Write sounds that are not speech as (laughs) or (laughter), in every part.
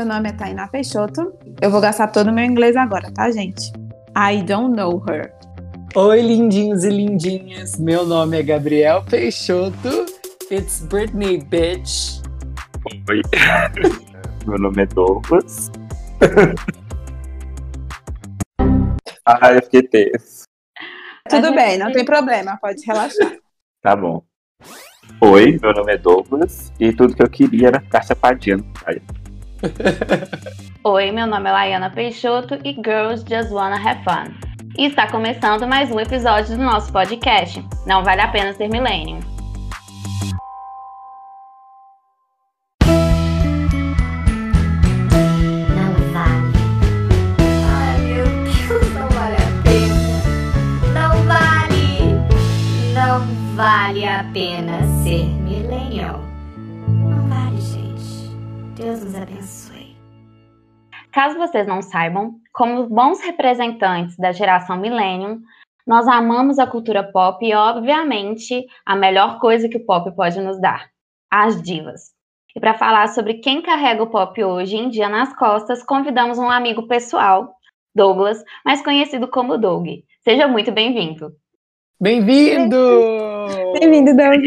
meu nome é Tainá Peixoto. Eu vou gastar todo o meu inglês agora, tá, gente? I don't know her. Oi, lindinhos e lindinhas. Meu nome é Gabriel Peixoto. It's Britney, bitch. Oi. (laughs) meu nome é Douglas. (laughs) ah, eu fiquei tenso. Tudo bem, não tem problema, pode relaxar. (laughs) Tá bom. Oi, meu nome é Douglas e tudo que eu queria era ficar chapadinha no praia. (laughs) Oi, meu nome é Laiana Peixoto e Girls Just Wanna Have Fun. E está começando mais um episódio do nosso podcast. Não vale a pena ser não vale a pena. Caso vocês não saibam, como bons representantes da geração millennium, nós amamos a cultura pop e, obviamente, a melhor coisa que o pop pode nos dar: as divas. E para falar sobre quem carrega o pop hoje em dia nas costas, convidamos um amigo pessoal, Douglas, mais conhecido como Doug. Seja muito bem-vindo. Bem-vindo! Bem-vindo, Doug.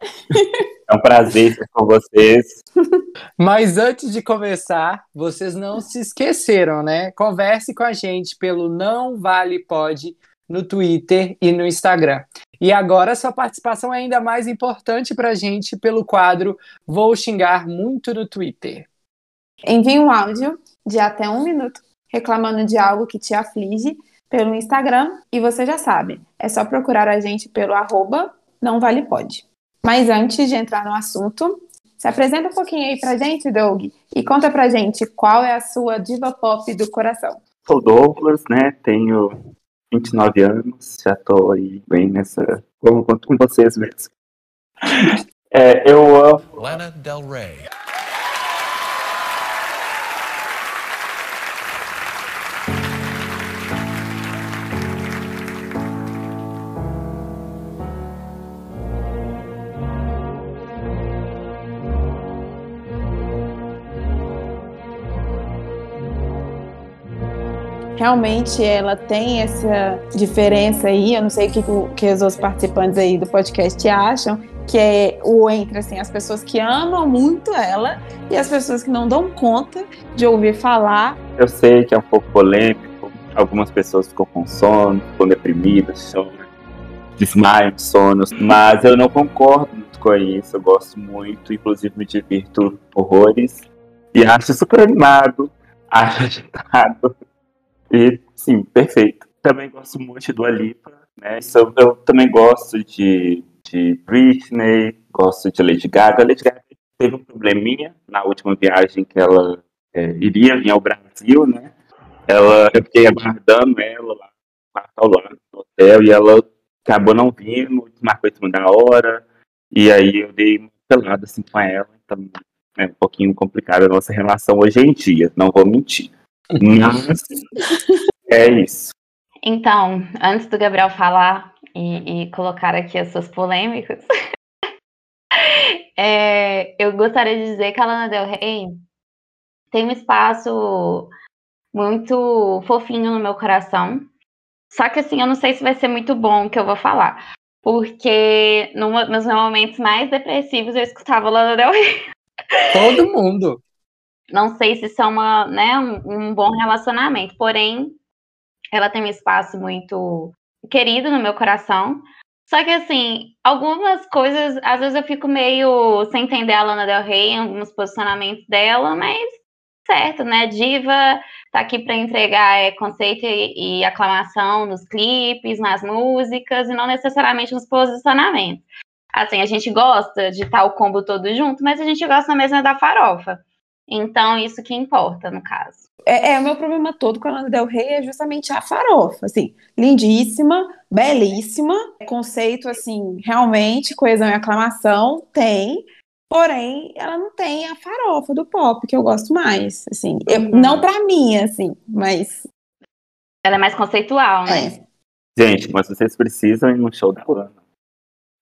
(laughs) É um prazer estar com vocês. (laughs) Mas antes de começar, vocês não se esqueceram, né? Converse com a gente pelo Não Vale Pode no Twitter e no Instagram. E agora sua participação é ainda mais importante pra gente pelo quadro Vou Xingar Muito no Twitter. Envie um áudio de até um minuto reclamando de algo que te aflige pelo Instagram e você já sabe, é só procurar a gente pelo arroba não vale pode. Mas antes de entrar no assunto, se apresenta um pouquinho aí pra gente, Doug, e conta pra gente qual é a sua diva pop do coração. Sou Douglas, né? Tenho 29 anos, já tô aí bem nessa. Como conto com vocês mesmo. (laughs) É, eu amo. Lana Del Rey. Realmente ela tem essa diferença aí, eu não sei o que, que os outros participantes aí do podcast acham, que é o entre assim, as pessoas que amam muito ela e as pessoas que não dão conta de ouvir falar. Eu sei que é um pouco polêmico. Algumas pessoas ficam com sono, ficam deprimidas, choram, desmaiam de sono. Mas eu não concordo muito com isso. Eu gosto muito, inclusive me divirto horrores. E acho super animado, (laughs) acho agitado. E, sim, perfeito. Também gosto muito do Alipa, né? Eu, eu também gosto de, de Britney, gosto de Lady Gaga. A Lady Gaga teve um probleminha na última viagem que ela é, iria vir ao Brasil, né? Ela, eu fiquei aguardando ela lá, ao lado no hotel, e ela acabou não vindo, marcou em cima da hora, e aí eu dei uma pelada assim com ela, então é um pouquinho complicada a nossa relação hoje em dia, não vou mentir. Mas é isso. Então, antes do Gabriel falar e, e colocar aqui as suas polêmicas, (laughs) é, eu gostaria de dizer que a Lana Del Rey tem um espaço muito fofinho no meu coração. Só que assim, eu não sei se vai ser muito bom o que eu vou falar. Porque numa, nos meus momentos mais depressivos eu escutava Lana Del Rey. Todo mundo. Não sei se isso é uma, né, um, um bom relacionamento, porém, ela tem um espaço muito querido no meu coração. Só que, assim, algumas coisas, às vezes eu fico meio sem entender a Lana Del Rey em alguns posicionamentos dela, mas certo, né? Diva tá aqui para entregar é, conceito e, e aclamação nos clipes, nas músicas, e não necessariamente nos posicionamentos. Assim, a gente gosta de estar o combo todo junto, mas a gente gosta mesmo é da farofa. Então, isso que importa, no caso. É, é, o meu problema todo com a Lana Del Rey é justamente a farofa, assim, lindíssima, belíssima, conceito, assim, realmente, coesão e aclamação, tem, porém, ela não tem a farofa do pop, que eu gosto mais, assim, eu- Uhum. não pra mim, assim, mas, Ela é mais conceitual, né? é. Gente, mas vocês precisam ir no show da Lana.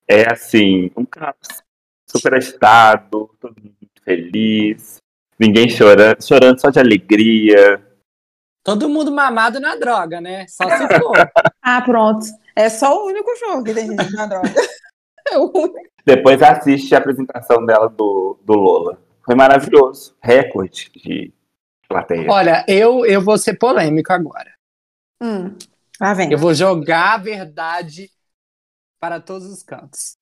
É assim, um caos super agitado, todo mundo muito feliz. Ninguém chora, chorando só de alegria. Todo mundo mamado na droga, né? Só se for. (laughs) Ah, pronto. É só o único show que tem gente na droga. (laughs) É o único. Depois assiste a apresentação dela do, do Lola. Foi maravilhoso. Recorde de plateia. Olha, eu, eu vou ser polêmico agora. Hum, lá vem. Eu vou jogar a verdade para todos os cantos.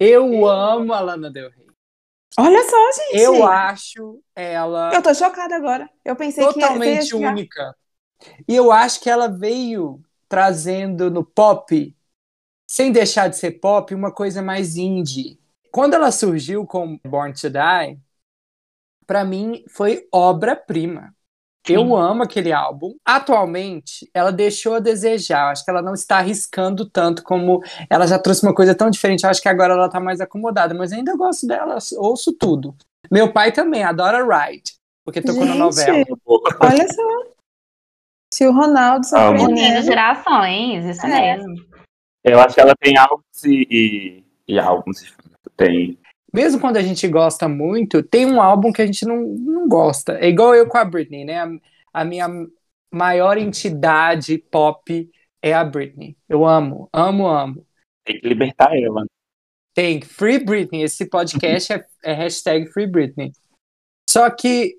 Eu amo a Lana Del Rey. Olha só, gente. Eu acho ela Eu tô chocada agora. Eu pensei que totalmente ia ficar- única. E eu acho que ela veio trazendo no pop, sem deixar de ser pop, uma coisa mais indie. Quando ela surgiu com Born to Die, pra mim foi obra-prima. Eu amo aquele álbum. Atualmente, ela deixou a desejar. Acho que ela não está arriscando tanto como ela já trouxe uma coisa tão diferente. Acho que agora ela tá mais acomodada, mas ainda gosto dela, ouço tudo. Meu pai também adora Ride, porque tocou na Gente, novela. Olha só. Se o Ronaldo Amo. Unindo gerações, isso É. mesmo. Eu acho que ela tem álbuns e, e, e álbuns. Tem. Mesmo quando a gente gosta muito, tem um álbum que a gente não, não gosta. É igual eu com a Britney, né? A, a minha maior entidade pop é a Britney. Eu amo, amo, amo. Tem que libertar ela. Tem Free Britney, esse podcast é, é hashtag Free Britney. Só que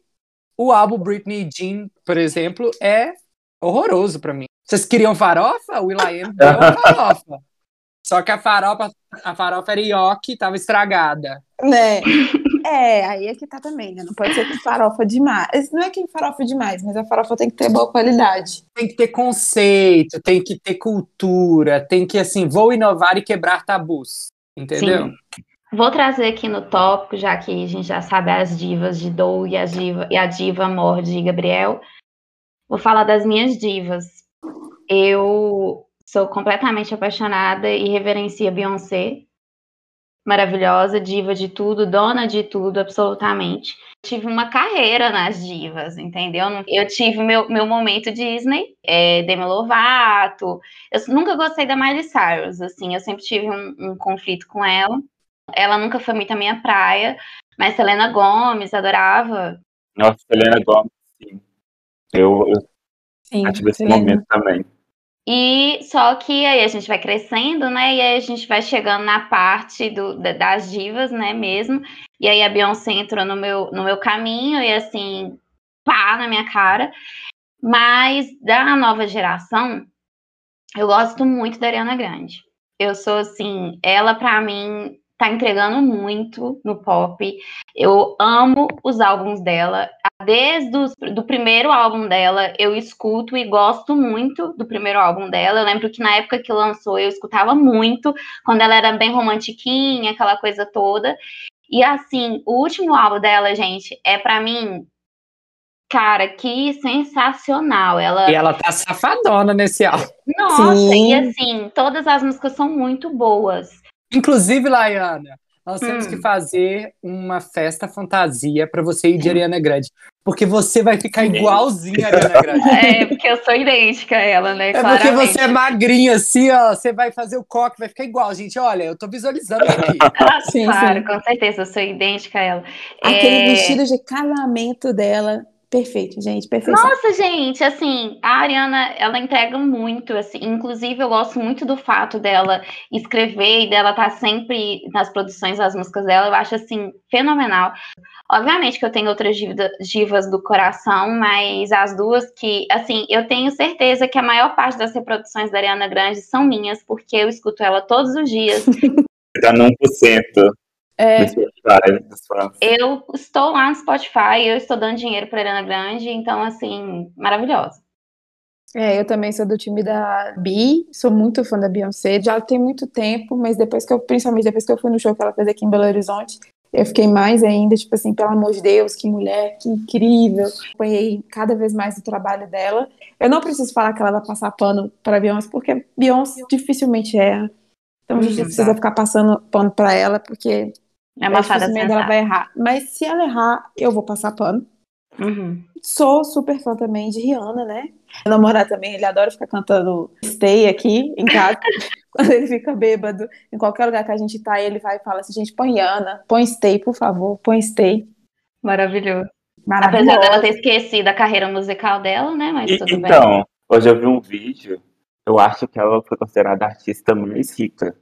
o álbum Britney Jean, por exemplo, é horroroso pra mim. Vocês queriam farofa? O Will.i.am deu (laughs) farofa. Só que a farofa, a farofa era ioki, tava estragada. Né? É, aí é que tá também, né? Não pode ser que farofa demais. Não é que farofa demais, mas a farofa tem que ter boa qualidade. tem que ter conceito, tem que ter cultura, tem que, assim, vou inovar e quebrar tabus. Entendeu? Vou trazer aqui no tópico, já que a gente já sabe as divas de Dou e a diva, e a diva amor de Gabriel. Vou falar das minhas divas. Eu sou completamente apaixonada e reverencio a Beyoncé. Maravilhosa, diva de tudo, dona de tudo, absolutamente. Tive uma carreira nas divas, entendeu? Eu tive meu, meu momento Disney, é, Demi Lovato. Eu nunca gostei da Miley Cyrus, assim, eu sempre tive um, um conflito com ela. Ela nunca foi muito a minha praia, mas Selena Gomes, adorava. Nossa, Helena Gomes, sim. Eu, eu Sim, tive esse Selena. momento também. E só que aí a gente vai crescendo, né? E aí a gente vai chegando na parte do, da- das divas, né, mesmo. E aí a Beyoncé entrou no meu, no meu caminho e assim, pá na minha cara. Mas da nova geração, eu gosto muito da Ariana Grande. Eu sou assim, ela pra mim tá entregando muito no pop. Eu amo os álbuns dela. Desde o do primeiro álbum dela, eu escuto e gosto muito do primeiro álbum dela. Eu lembro que na época que lançou, eu escutava muito, quando ela era bem romantiquinha, aquela coisa toda. E assim, o último álbum dela, gente, é pra mim, cara, que sensacional. Ela E ela tá safadona nesse álbum. nossa, Sim. e assim, todas as músicas são muito boas. Inclusive, Laiana, nós temos Hum. que fazer uma festa fantasia pra você ir de Ariana Grande. Porque você vai ficar igualzinha a Ariana Grande. É, porque eu sou idêntica a ela, né? É porque claramente. você é magrinha assim, ó. Você vai fazer o coque, vai ficar igual, gente. Olha, eu tô visualizando aqui. (laughs) Ah, Sim, claro, sim. com certeza, eu sou idêntica a ela. Aquele É, vestido de casamento dela, perfeito, gente, perfeito. Nossa, gente, assim, a Ariana, ela entrega muito, assim, inclusive eu gosto muito do fato dela escrever e dela estar sempre nas produções das músicas dela, eu acho, assim, fenomenal. Obviamente que eu tenho outras divas do coração, mas as duas que, assim, eu tenho certeza que a maior parte das reproduções da Ariana Grande são minhas, porque eu escuto ela todos os dias. (laughs) Tá no 1% É, fãs. eu estou lá no Spotify, eu estou dando dinheiro para Ariana Grande, então, assim, maravilhosa. é, eu também sou do time da Bi, sou muito fã da Beyoncé, já tem muito tempo, mas depois que eu, principalmente depois que eu fui no show que ela fez aqui em Belo Horizonte, eu fiquei mais ainda, tipo assim, pelo amor de Deus, que mulher, que incrível. Acompanhei cada vez mais o trabalho dela. Eu não preciso falar que ela vai passar pano para Beyoncé, porque Beyoncé dificilmente erra. Então a gente Uhum, não precisa tá. ficar passando pano para ela, porque É uma fada dificilmente ela vai errar. Mas se ela errar, eu vou passar pano. Uhum. Sou super fã também de Rihanna, né? Meu namorado também, ele adora ficar cantando Stay aqui em casa. (laughs) Quando ele fica bêbado, em qualquer lugar que a gente tá, ele vai e fala assim: gente, põe Rihanna, põe Stay, por favor, põe Stay. Maravilhoso. Maravilhosa. Apesar dela ter esquecido a carreira musical dela, né? Mas E- tudo bem. então, hoje eu vi um vídeo, eu acho que ela foi considerada a artista mais rica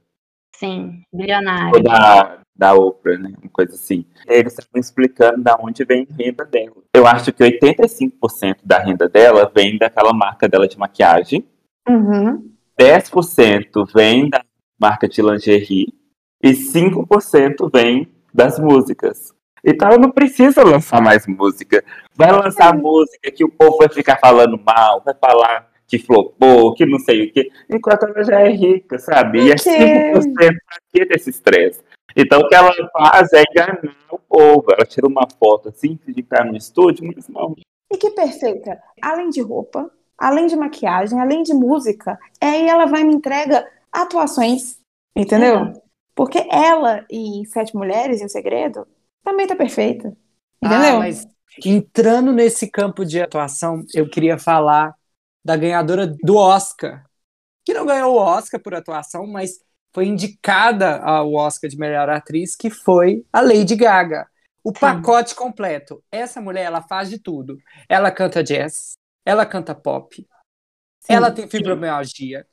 Sim, bilionária. da, da Oprah, né? Uma coisa assim. Eles estavam explicando da onde vem a renda dela. Eu acho que 85% da renda dela vem daquela marca dela de maquiagem, Uhum. 10% vem da marca de lingerie e 5% vem das músicas. Então ela não precisa lançar mais música. Vai lançar música que o povo vai ficar falando mal, vai falar que flopou, que não sei o quê, enquanto ela já é rica, sabe? E é Ok. 5% pra que desse estresse? Então o que ela faz é enganar o povo. Ela tira uma foto assim, de estar no estúdio, mas não. E que perfeita. Além de roupa, além de maquiagem, além de música, aí ela vai e me entrega atuações, entendeu? Exato. Porque ela e Sete Mulheres em um Segredo também tá perfeita. Entendeu? Ah, mas entrando nesse campo de atuação, eu queria falar da ganhadora do Oscar, que não ganhou o Oscar por atuação, mas foi indicada ao Oscar de melhor atriz, que foi a Lady Gaga. O pacote completo. Essa mulher, ela faz de tudo. Ela canta jazz, ela canta pop, Sim. ela tem fibromialgia.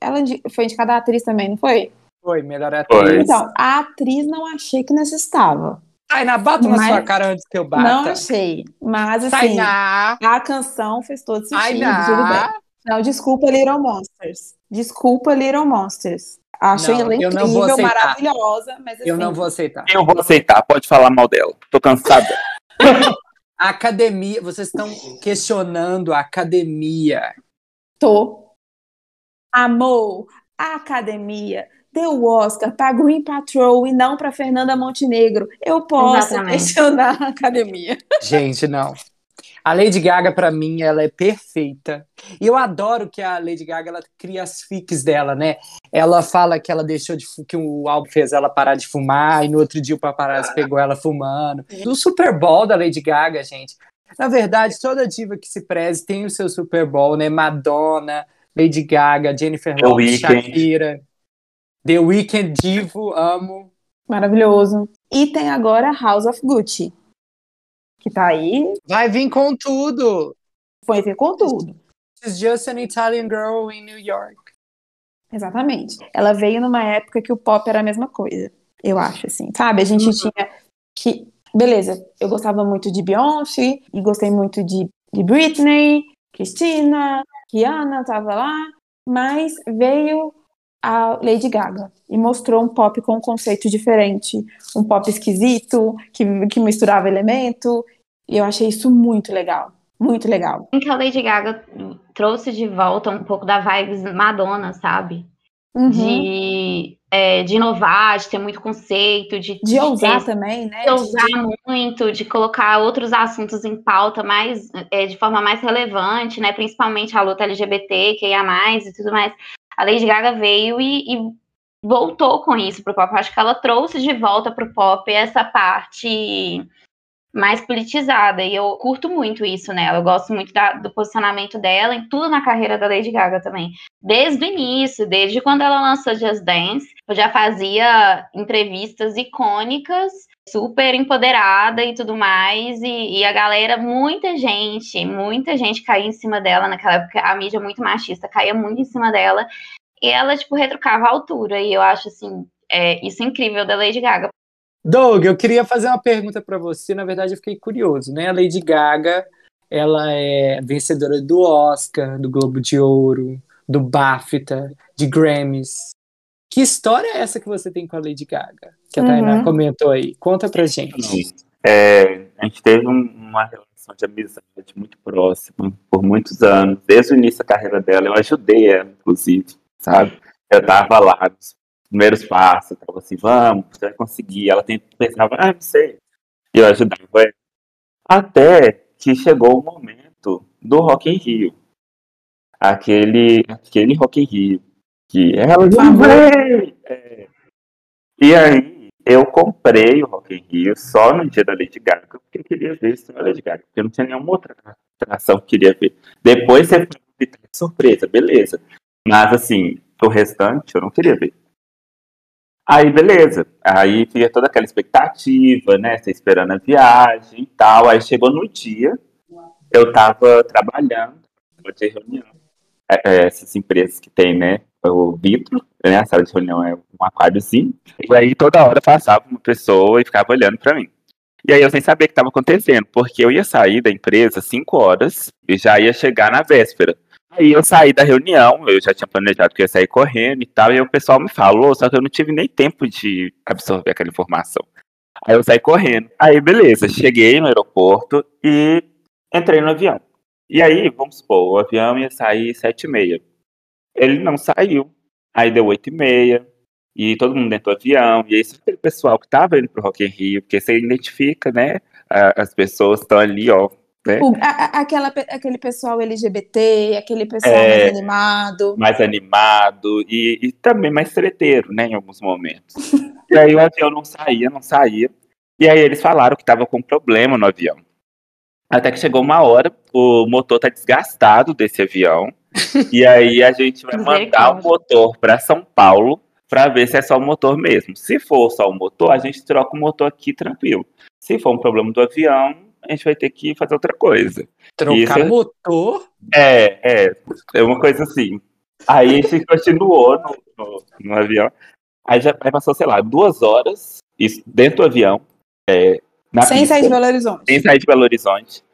Ela foi indicada a atriz também, não foi? Foi melhor atriz. Foi. Então, a atriz não achei que necessitava. Tainá, bata na Mas- sua cara antes que eu bata. Não achei. Mas assim, Tainá, a canção fez todo sentido, tudo bem. Não, desculpa, Little Monsters. Desculpa, Little Monsters. Achei Não, ela eu não incrível, vou aceitar. maravilhosa, mas assim, Eu não vou aceitar. Eu vou aceitar, pode falar mal dela. Tô cansada. A (laughs) (laughs) academia, vocês estão questionando a academia. tô. Amor, a academia deu o Oscar pra Green Patrol e não pra Fernanda Montenegro. Eu posso Exatamente. questionar a academia. Gente, não. A Lady Gaga, pra mim, ela é perfeita. E eu adoro que a Lady Gaga ela cria as fics dela, né? Ela fala que ela deixou de que o álbum fez ela parar de fumar, e no outro dia o paparazzi pegou ela fumando. Do Super Bowl da Lady Gaga, gente. Na verdade, toda diva que se preze tem o seu Super Bowl, né? Madonna, Lady Gaga, Jennifer The Lopez, Weeknd. Shakira. The Weeknd, Divo, amo. Maravilhoso. E tem agora House of Gucci, que tá aí, Vai vir com tudo. foi ver com tudo. It's just an Italian girl in New York. Exatamente. Ela veio numa época que o pop era a mesma coisa, eu acho, assim, sabe? A gente Uhum. tinha que. Beleza, eu gostava muito de Beyoncé e gostei muito de, de Britney, Christina, Rihanna tava lá, mas veio a Lady Gaga e mostrou um pop com um conceito diferente, um pop esquisito, que, que misturava elemento, e eu achei isso muito legal, muito legal. Em que a Lady Gaga trouxe de volta um pouco da vibes Madonna, sabe? Uhum. De, é, de inovar, de ter muito conceito, de, De ousar ter- também, né? de ousar muito, de colocar outros assuntos em pauta mais, é, de forma mais relevante, né? Principalmente a luta LGBT, que ia mais e tudo mais. A Lady Gaga veio e, e voltou com isso pro pop. Acho que ela trouxe de volta pro pop essa parte mais politizada. E eu curto muito isso nela. Eu gosto muito da- do posicionamento dela em tudo na carreira da Lady Gaga também. Desde o início, desde quando ela lançou Just Dance, eu já fazia entrevistas icônicas, super empoderada e tudo mais. E, e a galera, muita gente, muita gente caía em cima dela naquela época. A mídia muito machista caía muito em cima dela. E ela, tipo, retrucava a altura. E eu acho, assim, é, isso incrível da Lady Gaga. Doug, eu queria fazer uma pergunta para você. Na verdade, eu fiquei curioso, né? A Lady Gaga, ela é vencedora do Oscar, do Globo de Ouro, do BAFTA, de Grammys. Que história é essa que você tem com a Lady Gaga? Que a Uhum. Tainá comentou aí. Conta pra gente. É, a gente teve um- uma relação de amizade muito próxima por muitos anos. Desde o início da carreira dela, eu ajudei ela, inclusive, sabe? Eu tava lá nos primeiros passos, eu tava assim, vamos, você vai conseguir. Ela pensava, ah, não sei. E eu ajudava ela. Até que chegou o momento do Rock in Rio. Aquele, aquele Rock in Rio. Que ela Por favor. vai! É. E aí, eu comprei o Rock in Rio só no dia da Lady Gaga, porque eu queria ver isso da Lady Gaga, porque não tinha nenhuma outra atração que eu queria ver. Depois você surpresa, beleza. Mas assim, o restante eu não queria ver. Aí, beleza. Aí fica toda aquela expectativa, né? Você esperando a viagem e tal. Aí chegou no dia, eu tava trabalhando, vou ter reunião. É, é, essas empresas que tem, né? O vidro, né? A sala de reunião é um aquáriozinho. E aí toda hora passava uma pessoa e ficava olhando pra mim. E aí eu sem saber o que estava acontecendo, porque eu ia sair da empresa às 5 horas e já ia chegar na véspera. Aí eu saí da reunião, eu já tinha planejado que ia sair correndo e tal, e o pessoal me falou, só que eu não tive nem tempo de absorver aquela informação. Aí eu saí correndo. Aí beleza, cheguei no aeroporto e entrei no avião. E aí, vamos supor, o avião ia sair sete e meia. Ele não saiu. Aí deu oito e meia, e todo mundo dentro do avião, e aí aquele pessoal que estava indo pro Rock in Rio, porque você identifica, né, as pessoas estão ali, ó, né? O, a, aquela, aquele pessoal LGBT, aquele pessoal é, mais animado. Mais animado e, e também mais treteiro, né, em alguns momentos. e aí o avião não saía, não saía. E aí eles falaram que estava com problema no avião. Até que chegou uma hora, o motor tá desgastado desse avião. (laughs) e aí a gente vai mandar o motor para São Paulo para ver se é só o motor mesmo. Se for só o motor, a gente troca o motor aqui tranquilo. Se for um problema do avião, a gente vai ter que fazer outra coisa. Trocar Isso, é motor? É, é. É uma coisa assim. Aí a gente continuou no, no, no avião. Aí já aí passou, sei lá, duas horas isso, dentro do avião. É, sem pista, sair de Belo Horizonte. Sem sair de Belo Horizonte.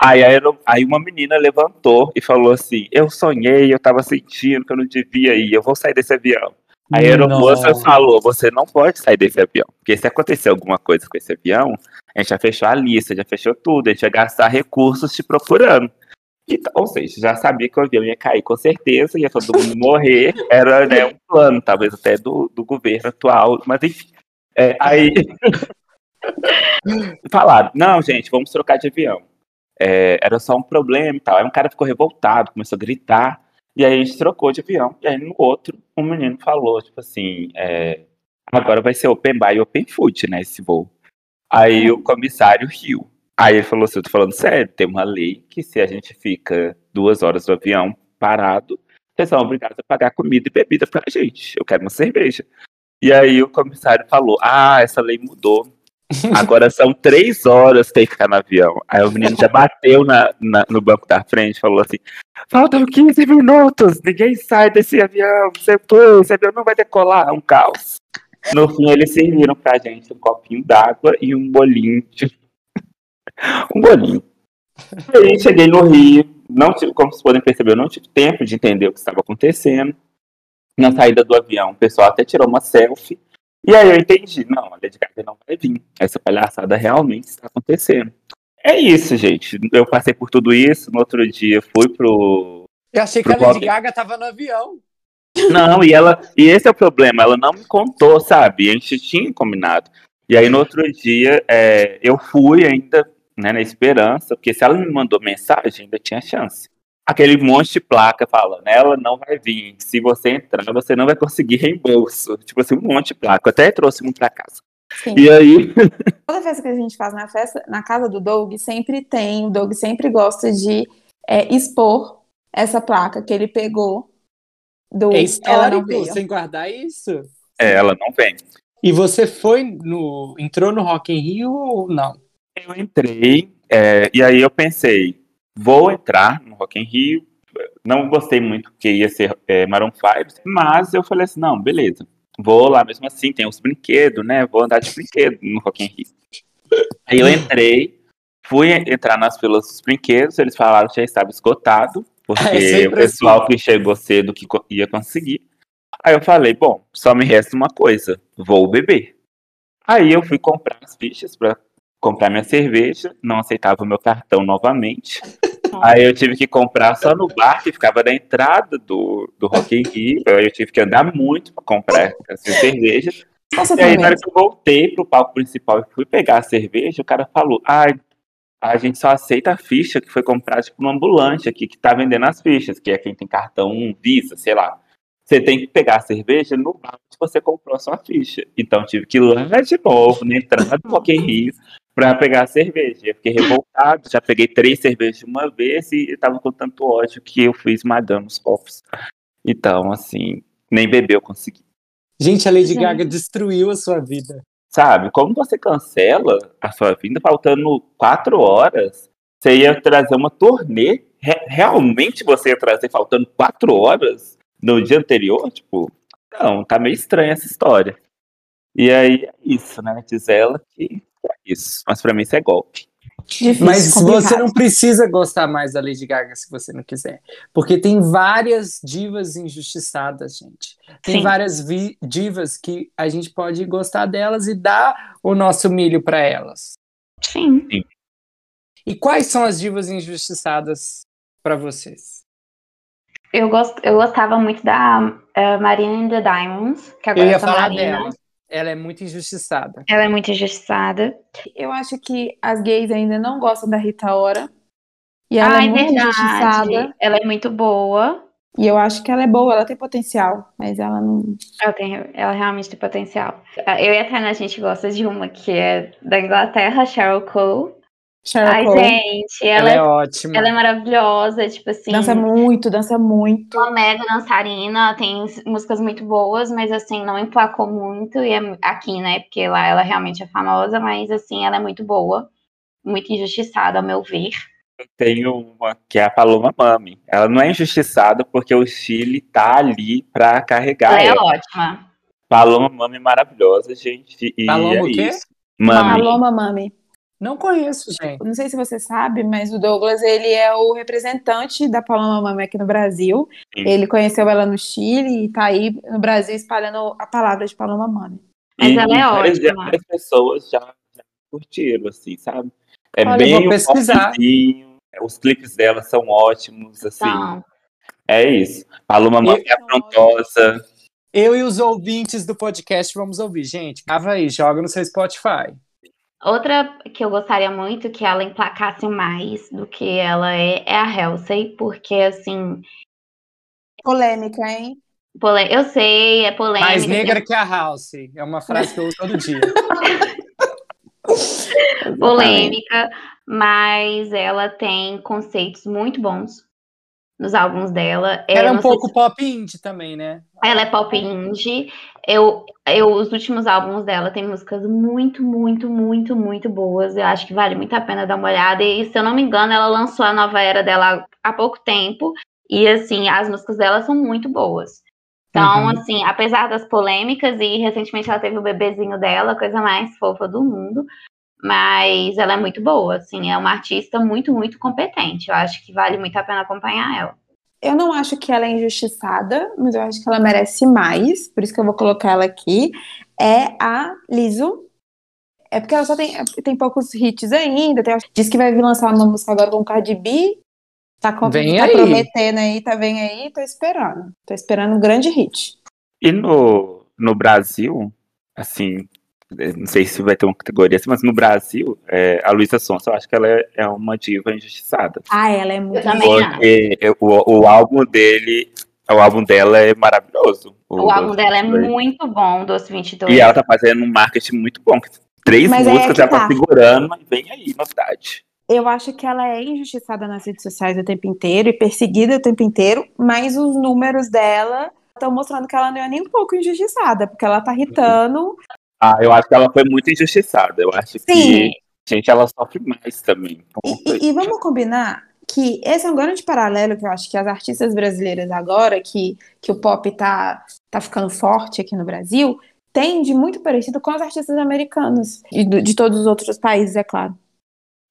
Aí, aí uma menina levantou e falou assim: Eu sonhei, eu tava sentindo que eu não devia ir, eu vou sair desse avião. Aí a aeromoça falou: Você não pode sair desse avião, porque se acontecer alguma coisa com esse avião, a gente já fechou a lista, já fechou tudo, a gente ia gastar recursos te procurando. Então, ou seja, já sabia que o avião ia cair com certeza, ia todo mundo (laughs) morrer, era né, um plano, talvez até do, do governo atual, mas enfim. É, aí (laughs) falaram, não, gente, vamos trocar de avião. É, era só um problema e tal. Aí um cara ficou revoltado, começou a gritar, e aí a gente trocou de avião, e aí no outro, um menino falou, tipo assim, é, agora vai ser open buy e open food, né, esse voo. Aí o comissário riu. Aí ele falou assim: eu tô falando sério, tem uma lei que se a gente fica duas horas no avião parado, vocês são obrigados a pagar comida e bebida pra gente. Eu quero uma cerveja. E aí o comissário falou: Ah, essa lei mudou. Agora são três horas tem que ficar no avião. Aí o menino já bateu na, na, no banco da frente falou assim: faltam 15 minutos, ninguém sai desse avião, esse avião não vai decolar, é um caos. No fim, eles serviram pra gente um copinho d'água e um bolinho. De... (laughs) um bolinho. E aí cheguei no Rio, não tive, como vocês podem perceber, eu não tive tempo de entender o que estava acontecendo. Na saída do avião, o pessoal até tirou uma selfie. E aí eu entendi, não, a Lady Gaga não vai vir. Essa palhaçada realmente está acontecendo. É isso, gente. Eu passei por tudo isso. No outro dia fui pro. Eu achei que a Lady Gaga tava no avião. Não, e ela. E esse é o problema, ela não me contou, sabe? A gente tinha combinado. E aí no outro dia é, eu fui ainda, né, na esperança, porque se ela me mandou mensagem, ainda tinha chance. Aquele monte de placa falando, ela não vai vir. Se você entrar, você não vai conseguir reembolso. Tipo assim, um monte de placa. Eu até trouxe um pra casa. Sim. E aí. (laughs) Toda festa que a gente faz na festa, na casa do Doug, sempre tem, o Doug sempre gosta de é, expor essa placa que ele pegou do é histórico sem guardar isso. É, ela não vem. E você foi no. entrou no Rock in Rio ou não? Eu entrei, é, e aí eu pensei, vou entrar no Rock in Rio. Não gostei muito que ia ser é, Maroon 5, mas eu falei assim, não, beleza. Vou lá mesmo assim, tem os brinquedos, né? Vou andar de brinquedo no Rock in Rio. Aí eu entrei, fui entrar nas filas dos brinquedos, eles falaram que já estava esgotado. Porque (laughs) é o pessoal assim. que chegou cedo que ia conseguir. Aí eu falei, bom, só me resta uma coisa, vou beber. Aí eu fui comprar as fichas para comprar minha cerveja, não aceitava o meu cartão novamente. Aí eu tive que comprar só no bar que ficava na entrada do, do Rock in Rio. Aí eu tive que andar muito para comprar essa cerveja. Nossa, e aí, na hora que eu voltei pro palco principal e fui pegar a cerveja, o cara falou: ah, a gente só aceita a ficha que foi comprada tipo no ambulante aqui, que tá vendendo as fichas, que é quem tem cartão Visa, sei lá. Você tem que pegar a cerveja no bar que você comprou a sua ficha. Então tive que ir lá de novo, na entrada do Rock in Rio, pra pegar a cerveja. Eu fiquei revoltado, já peguei três cervejas de uma vez e tava com tanto ódio que eu fui esmagando os copos. Então, assim, nem beber eu consegui. Gente, a Lady. Gaga destruiu a sua vida. Sabe? Como você cancela a sua vinda faltando quatro horas, você ia trazer uma turnê. Re- realmente você ia trazer faltando quatro horas no dia anterior? Tipo, não, tá meio estranha essa história. E aí é isso, né? Diz ela que é isso. Mas pra mim isso é golpe. Difícil, Mas complicado. você não precisa gostar mais da Lady Gaga se você não quiser. Porque tem várias divas injustiçadas, gente. Tem Sim. várias divas que a gente pode gostar delas e dar o nosso milho para elas. Sim. E quais são as divas injustiçadas para vocês? Eu, gost, eu gostava muito da eh, Marina and the Diamonds, que agora Eu ia falar Marina, dela. Ela é muito injustiçada. Ela é muito injustiçada. Eu acho que as gays ainda não gostam da Rita Ora. E ela Ai, é muito verdade. injustiçada. Ela é muito boa. E eu acho que ela é boa, ela tem potencial. Mas ela não. Ela, tem, ela realmente tem potencial. Eu e a Tana, a gente gosta de uma que é da Inglaterra, Cheryl Cole. Cheryl Ai, Cole. gente, Ela, ela, é ótima. ela é maravilhosa. Tipo assim, Dança muito, dança muito. uma mega dançarina, tem músicas muito boas, mas assim, não emplacou muito. E é aqui, né? Porque lá ela realmente é famosa, mas assim, ela é muito boa. Muito injustiçada, ao meu ver. Tenho uma que é a Paloma Mami. Ela não é injustiçada porque o Chile tá ali pra carregar Ela é ela. ótima. Paloma Mami é maravilhosa, gente. E Paloma é o quê? isso. Mami. Paloma Mami. Não conheço, gente. Não sei se você sabe, mas o Douglas, ele é o representante da Paloma Mami aqui no Brasil. Sim. Ele conheceu ela no Chile e tá aí no Brasil espalhando a palavra de Paloma Mami. Mas E ela é ótima. várias pessoas já, já curtiram, assim, sabe? É Olha, bem vou pesquisar. popzinho, Os clipes dela são ótimos, assim. Então, É isso. Paloma Mami é afrontosa. Eu e os ouvintes do podcast vamos ouvir. Gente, grava aí, joga no seu Spotify. Outra que eu gostaria muito que ela emplacasse mais do que ela é, é a Halsey, porque assim, Polêmica, hein? pole- eu sei, é polêmica. Mais negra que a House. É uma frase que eu uso todo dia. (laughs) polêmica, mas ela tem conceitos muito bons nos álbuns dela. Ela é um pouco pop indie também, né? Ela é pop indie. Eu, eu, os últimos álbuns dela tem músicas muito, muito, muito, muito boas. Eu acho que vale muito a pena dar uma olhada. E se eu não me engano, ela lançou a nova era dela há pouco tempo. E assim, as músicas dela são muito boas. Então, Uhum. assim, apesar das polêmicas, e recentemente ela teve o bebezinho dela, a coisa mais fofa do mundo. Mas ela é muito boa, assim, é uma artista muito, muito competente. Eu acho que vale muito a pena acompanhar ela. Eu não acho que ela é injustiçada, mas eu acho que ela merece mais, por isso que eu vou colocar ela aqui. É a Liso. É porque ela só tem, tem poucos hits ainda. Tem, diz que vai vir lançar uma música agora com Cardi B. Tá, com, Vem tá aí. prometendo aí, tá vem aí, tô esperando. Tô esperando um grande hit. E no, no Brasil, assim, não sei se vai ter uma categoria assim, mas no Brasil, é, a Luísa Sonsa, eu acho que ela é, é uma diva injustiçada. Ah, ela é muito Eu também acho. Porque o, o álbum dele, o álbum dela é maravilhoso. O álbum dela é muito bom, Doce 22. E ela tá fazendo um marketing muito bom. Três Mas é músicas que ela tá tá. segurando e vem aí, novidade. Eu acho que ela é injustiçada nas redes sociais o tempo inteiro e perseguida o tempo inteiro, mas os números dela estão mostrando que ela não é nem um pouco injustiçada, porque ela tá irritando. Ah, eu acho que ela foi muito injustiçada. Eu acho Sim. que, gente, ela sofre mais também. E, e- e vamos combinar que esse é um grande paralelo que eu acho que as artistas brasileiras agora, que, que o pop tá, tá ficando forte aqui no Brasil, tem de muito parecido com as artistas americanas e de todos os outros países, é claro.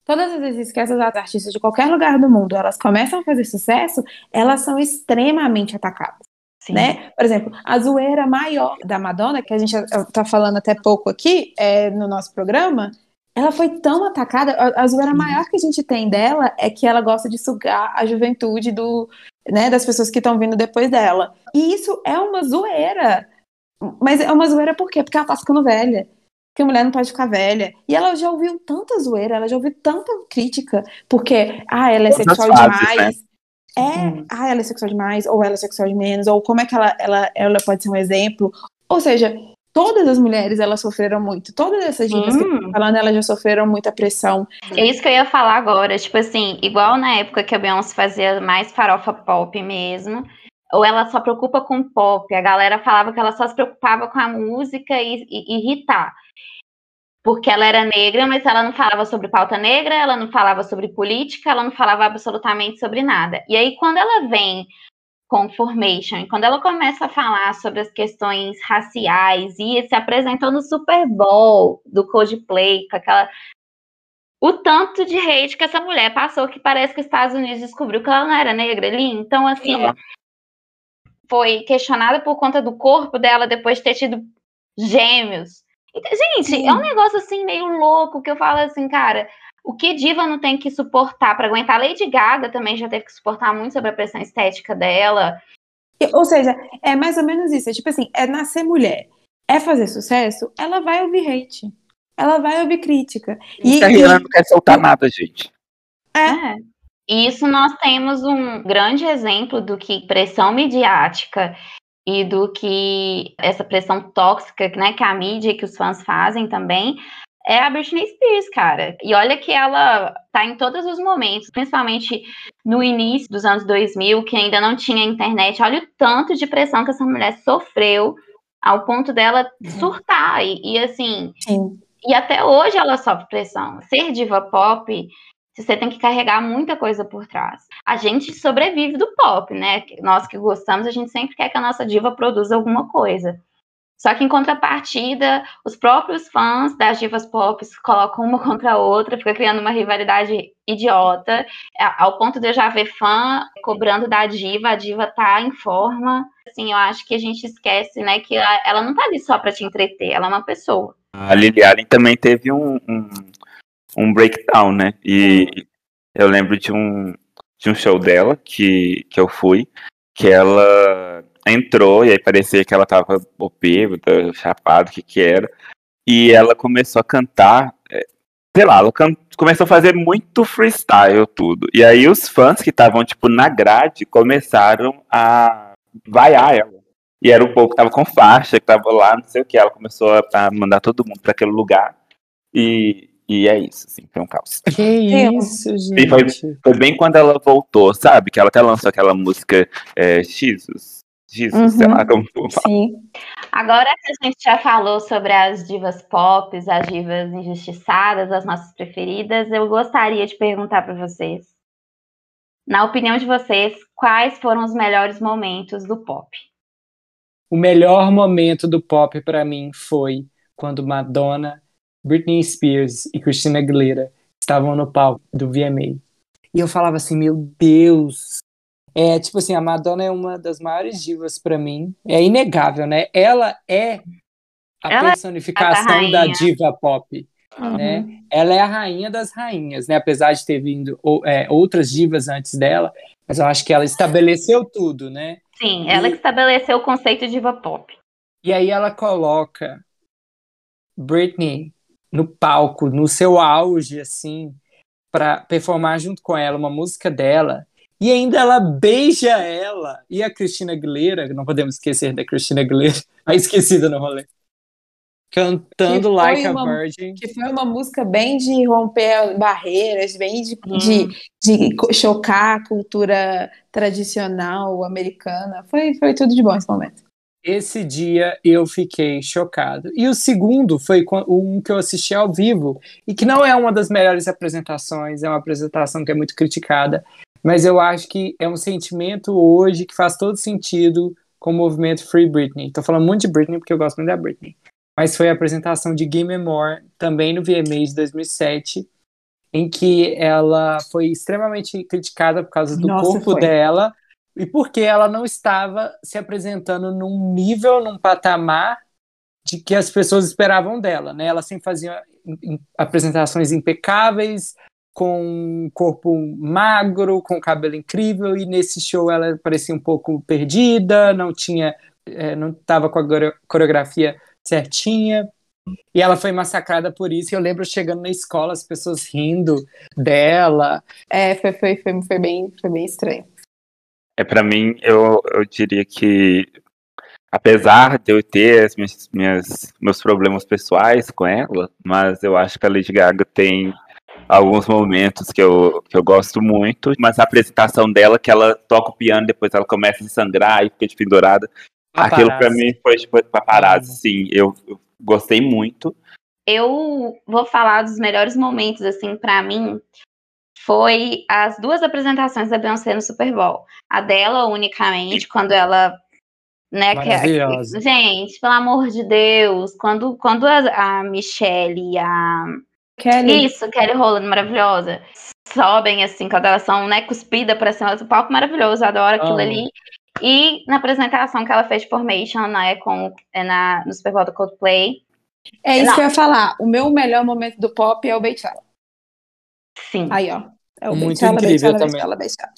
Todas as vezes que essas artistas de qualquer lugar do mundo elas começam a fazer sucesso, elas são extremamente atacadas. Sim. né? Por exemplo, a zoeira maior da Madonna, que a gente tá falando até pouco aqui é, no nosso programa, ela foi tão atacada. A, a zoeira maior que a gente tem dela é que ela gosta de sugar a juventude do, né, das pessoas que estão vindo depois dela. E isso é uma zoeira. Mas é uma zoeira por quê? Porque ela tá ficando velha. Porque a mulher não pode ficar velha. E ela já ouviu tanta zoeira, ela já ouviu tanta crítica, porque, ah, ela é Todas as sexual fases, demais. É, Hum. ah, ela é sexual demais, ou ela é sexual de menos, ou como é que ela, ela, ela pode ser um exemplo. Ou seja, todas as mulheres, elas sofreram muito. Todas essas divas que eu tô Hum. falando, elas já sofreram muita pressão. É isso que eu ia falar agora. Tipo assim, igual na época que a Beyoncé fazia mais farofa pop mesmo. ou ela só preocupa com pop. A galera falava que ela só se preocupava com a música e, e irritar. Porque ela era negra, mas ela não falava sobre pauta negra, ela não falava sobre política, ela não falava absolutamente sobre nada. E aí, quando ela vem com Formation, quando ela começa a falar sobre as questões raciais e se apresentou no Super Bowl do Coldplay, com aquela o tanto de hate que essa mulher passou que parece que os Estados Unidos descobriu que ela não era negra ali. Então, assim, foi questionada por conta do corpo dela depois de ter tido gêmeos. Então, gente, Sim. é um negócio assim meio louco que eu falo assim, cara, o que diva não tem que suportar para aguentar? Lady Gaga também já teve que suportar muito sobre a pressão estética dela. Ou seja, é mais ou menos isso. É tipo assim, é nascer mulher, é fazer sucesso, ela vai ouvir hate. Ela vai ouvir crítica. E, e ela não quer soltar nada, gente. É. é. E isso nós temos um grande exemplo do que pressão midiática e do que essa pressão tóxica, né, que a mídia e que os fãs fazem também, é a Britney Spears, cara. E olha que ela tá em todos os momentos, principalmente no início dos anos 2000, que ainda não tinha internet. Olha o tanto de pressão que essa mulher sofreu ao ponto dela surtar. E, e assim, Sim. e até hoje ela sofre pressão. Ser diva pop você tem que carregar muita coisa por trás. A gente sobrevive do pop, né? Nós que gostamos, a gente sempre quer que a nossa diva produza alguma coisa. Só que em contrapartida, os próprios fãs das divas pop colocam uma (laughs) contra a outra, fica criando uma rivalidade idiota, ao ponto de eu já ver fã cobrando da diva, a diva tá em forma. Assim, eu acho que a gente esquece, né, que ela, ela não tá ali só para te entreter, ela é uma pessoa. A Liliane também teve um, um um breakdown, né? E uhum. eu lembro de um, de um show dela que, que eu fui, que ela entrou e aí parecia que ela tava bêbada, chapada, o que que era. E ela começou a cantar, é, sei lá, ela can... começou a fazer muito freestyle tudo. E aí os fãs que estavam, tipo, na grade começaram a vaiar ela. E era um pouco que tava com faixa, que tava lá, não sei o que. Ela começou a mandar todo mundo para aquele lugar. E, e é isso, assim, foi um caos. Que (laughs) isso, gente. E foi, foi bem quando ela voltou, sabe? Que ela até lançou aquela música é, Jesus. Jesus, uhum. sei lá como (laughs) Sim. Agora que a gente já falou sobre as divas pop, as divas injustiçadas, as nossas preferidas, eu gostaria de perguntar para vocês. Na opinião de vocês, quais foram os melhores momentos do pop? O melhor momento do pop para mim foi quando Madonna Britney Spears e Christina Aguilera estavam no palco do VMA. E eu falava assim, meu Deus. É, tipo assim, a Madonna é uma das maiores divas para mim. É inegável, né? Ela é a Ela é personificação é a da diva pop. Uhum. Né? Ela é a rainha das rainhas, né? Apesar de ter vindo é, outras divas antes dela, mas eu acho que ela estabeleceu tudo, né? Sim, ela e... que estabeleceu o conceito de diva pop. E aí ela coloca Britney no palco, no seu auge, assim, para performar junto com ela uma música dela. E ainda ela beija ela. E a Cristina Aguilera, não podemos esquecer da Cristina Aguilera, (laughs) a esquecida no rolê. Cantando Like uma, a Virgin. Que foi uma música bem de romper barreiras, bem de, hum. de, de, chocar a cultura tradicional americana. Foi, foi tudo de bom esse momento. Esse dia eu fiquei chocado. E o segundo foi um que eu assisti ao vivo, e que não é uma das melhores apresentações, é uma apresentação que é muito criticada, mas eu acho que é um sentimento hoje que faz todo sentido com o movimento Free Britney. Tô falando muito de Britney porque eu gosto muito da Britney. Mas foi a apresentação de Game More, também no VMA de 2007, em que ela foi extremamente criticada por causa do Nossa, corpo foi. dela, e porque ela não estava se apresentando num nível, num patamar de que as pessoas esperavam dela, né? Ela sempre fazia apresentações impecáveis, com um corpo magro, com cabelo incrível, e nesse show ela parecia um pouco perdida, não tinha, é, não estava com a coreografia certinha. E ela foi massacrada por isso. Eu lembro chegando na escola, as pessoas rindo dela. É, foi, foi, foi, foi, bem, foi bem estranho. É, para mim, eu, eu diria que, apesar de eu ter as minhas, minhas, meus problemas pessoais com ela, mas eu acho que a Lady Gaga tem alguns momentos que eu, que eu gosto muito, mas a apresentação dela, que ela toca o piano, depois ela começa a sangrar e fica de pendurada. Aquilo pra Paparazzi. mim foi tipo paparazzi, Uhum. sim. Eu, eu gostei muito. Eu vou falar dos melhores momentos, assim, pra mim, foi as duas apresentações da Beyoncé no Super Bowl. A dela, unicamente, quando ela. Né, que- Maravilhosa. gente, pelo amor de Deus, quando, quando a, a Michelle e a. Kelly. Isso, Kelly Rowland, maravilhosa. Sobem, assim, quando elas são, né, cuspida pra cima do palco, maravilhoso, eu adoro aquilo Amo. ali. E na apresentação que ela fez de Formation, né, com, é na, no Super Bowl do Coldplay, É isso Não. que eu ia falar. O meu melhor momento do pop é o Beychella. sim. Aí, ó. É o Muito Beychella, incrível Beychella, também. Beychella, Beychella.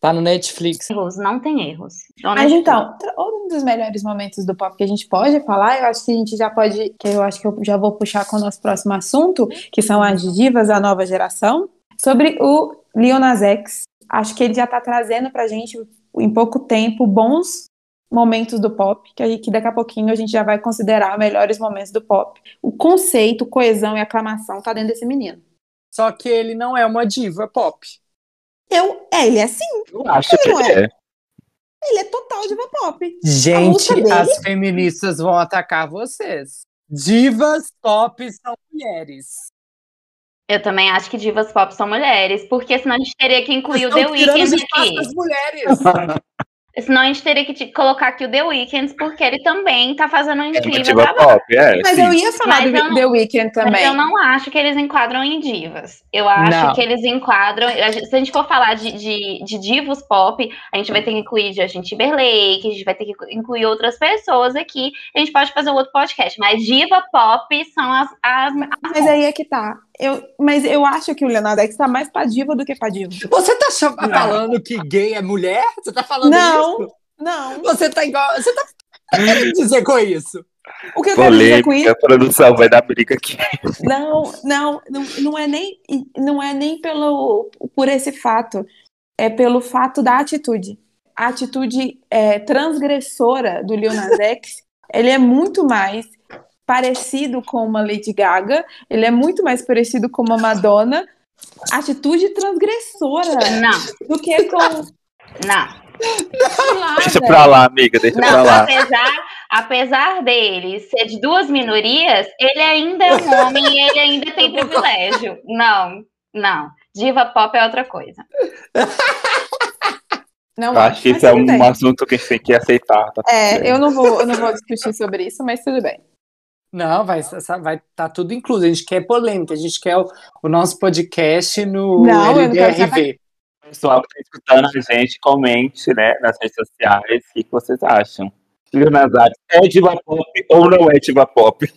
Tá no Netflix. erros, não tem erros. Mas então, um dos melhores momentos do pop que a gente pode falar, eu acho que a gente já pode, que eu acho que eu já vou puxar com o nosso próximo assunto, que são as divas da nova geração, sobre o Lil Nas X. Acho que ele já tá trazendo pra gente, em pouco tempo, bons momentos do pop, que, que daqui a pouquinho a gente já vai considerar melhores momentos do pop. O conceito, coesão e aclamação tá dentro desse menino. Só que ele não é uma diva pop. Eu, é, ele é sim, Eu acho que Não é. é. ele é total diva pop. Gente, dele- as feministas vão atacar vocês. Divas pop são mulheres. Eu também acho que divas pop são mulheres, porque senão a gente teria que incluir o The Weeknd aqui. das mulheres. (laughs) Senão a gente teria que te- colocar aqui o The Weeknd, porque ele também tá fazendo um É incrível diva trabalho. pop, é. Mas sim. eu ia falar Mas do não- The Weeknd Mas também. eu não acho que eles enquadram em divas. Eu acho Não. que eles enquadram. Se a gente for falar de, de, de divos pop, a gente vai ter que incluir Justin Timberlake, a gente vai ter que incluir outras pessoas aqui. A gente pode fazer um outro podcast. Mas diva pop são as. as, Mas aí é que tá. Eu, mas eu acho que o Leonardo X tá mais pra diva do que pra diva. Você tá falando que gay é mulher? Você tá falando Não. isso? Não. Você tá igual. Você tá querendo dizer com isso? O que eu quero dizer com Polêmica, isso? a produção vai dar briga aqui. Não, não, não, não é nem, não é nem pelo, por esse fato. É pelo fato da atitude. A atitude é, transgressora do Nas X, ele é muito mais parecido com uma Lady Gaga, ele é muito mais parecido com uma Madonna. Atitude transgressora Não, do que com. não. lá, Deixa pra lá, amiga, deixa pra Não, lá. apesar, apesar dele ser de duas minorias, ele ainda é um homem e ele ainda tem privilégio. Não, não. Diva pop é outra coisa. Não acho que isso é um assunto que a gente tem que aceitar. Tá? É, eu não vou, eu não vou discutir sobre isso, mas tudo bem. Não, vai estar vai tá tudo incluso. A gente quer polêmica, a gente quer o, o nosso podcast no Não, eu não quero LDRV. Pessoal que tá escutando a gente, comente, né, nas redes sociais, o que, que vocês acham. Lil X é diva pop ou não é diva pop?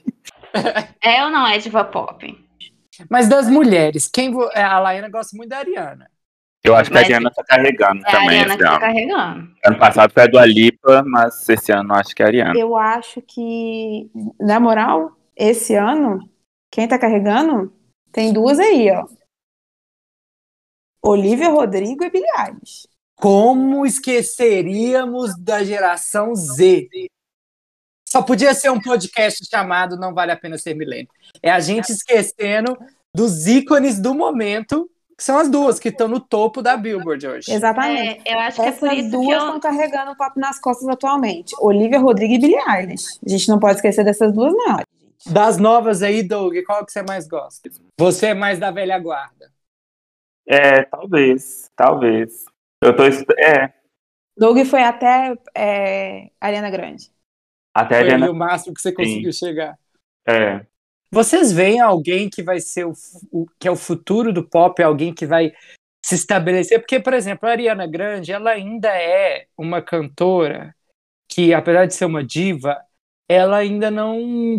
É ou não é diva pop? Mas das mulheres, quem vo... é, a Laína gosta muito da Ariana. Eu acho que Mas- a Ariana tá carregando É a também Ariana esse que tá ano. carregando. Ano passado foi a Dua Lipa, mas esse ano eu acho que é a Ariana. Eu acho que, na moral, esse ano, quem tá carregando, tem duas aí, ó. Olivia Rodrigo e Billie Eilish. Como esqueceríamos da geração Z? Só podia ser um podcast chamado Não Vale a Pena Ser Milênio. É a gente esquecendo dos ícones do momento, que são as duas que estão no topo da Billboard hoje. Exatamente. É, eu acho que é por Essas isso duas eu... estão carregando o papo nas costas atualmente. Olivia Rodrigo e Billie Eilish. A gente não pode esquecer dessas duas, não. Das novas aí, Doug, qual que você mais gosta? Você é mais da velha guarda. É, talvez, talvez. Eu tô. É, Doug foi até é, Ariana Grande. até a Foi Ariana. o máximo que você conseguiu chegar. É. Vocês veem alguém que vai ser o, o- que é o futuro do pop, alguém que vai se estabelecer? Porque, por exemplo, a Ariana Grande, ela ainda é uma cantora que, apesar de ser uma diva, ela ainda não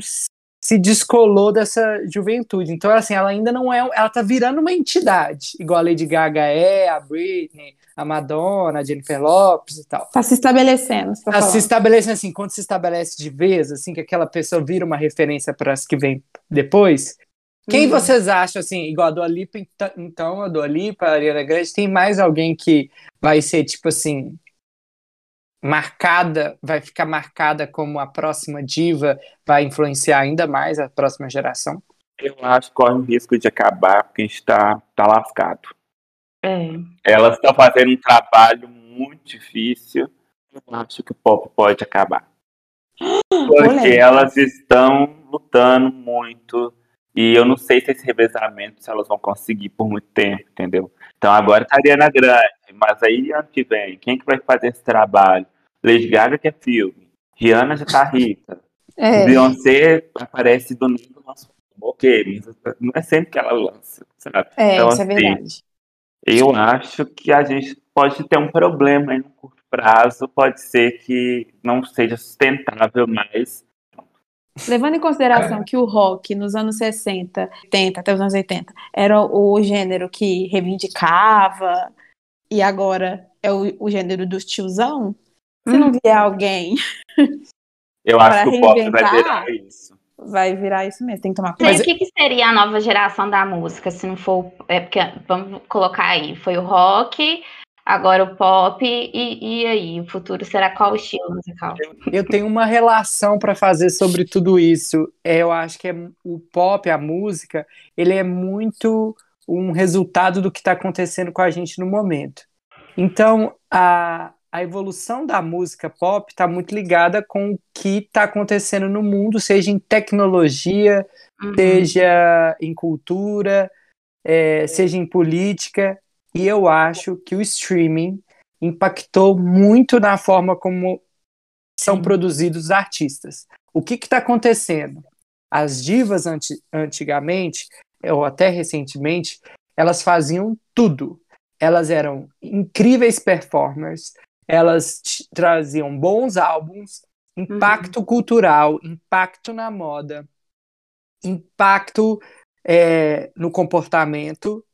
se descolou dessa juventude. Então, assim, ela ainda não é, ela tá virando uma entidade, igual a Lady Gaga é, a Britney, a Madonna, a Jennifer Lopez e tal. Tá se estabelecendo. Tá Tá se estabelecendo assim, quando se estabelece de vez, assim, que aquela pessoa vira uma referência para as que vem depois. Quem Uhum. vocês acham, assim, igual a Dua Lipa, ent- então, a Dua Lipa, a Ariana Grande, tem mais alguém que vai ser, tipo assim, marcada, vai ficar marcada como a próxima diva, vai influenciar ainda mais a próxima geração? Eu acho que corre o risco de acabar porque a gente tá, tá lascado. É. Elas estão fazendo um trabalho muito difícil. Eu acho que o pop pode acabar. (gasps) Porque elas estão lutando muito. E eu não sei se esse revezamento se elas vão conseguir por muito tempo, entendeu? Então agora tá a Ariana Grande, mas aí ano que vem, quem que vai fazer esse trabalho? Lady Gaga que é filme. Rihanna já tá (laughs) rica. É, Beyoncé aparece do nada do nosso Ok, mas não é sempre que ela lança, sabe? é, Então, isso é assim, verdade. Eu acho que a gente pode ter um problema aí no curto prazo, pode ser que não seja sustentável mais. Levando em consideração que o rock nos anos 60, 80, até os anos 80, era o gênero que reivindicava, e agora é o, o gênero dos tiozão, se não vier alguém, (laughs) Eu acho que o pop vai virar isso. vai virar isso mesmo, tem que tomar Mas cuidado. o que, que seria a nova geração da música, se não for. É porque, vamos colocar aí, foi o rock, agora o pop, e, e aí? O futuro será qual o estilo musical? Eu tenho uma relação para fazer sobre tudo isso. É, eu acho que é, o pop, a música, ele é muito um resultado do que está acontecendo com a gente no momento. Então, a, a evolução da música pop está muito ligada com o que está acontecendo no mundo, seja em tecnologia, Uhum. seja em cultura, é, seja em política. E eu acho que o streaming impactou muito na forma como são produzidos os artistas. O que está acontecendo? As divas anti- antigamente, ou até recentemente, elas faziam tudo. Elas eram incríveis performers, elas traziam bons álbuns, impacto cultural, impacto na moda, impacto é, no comportamento.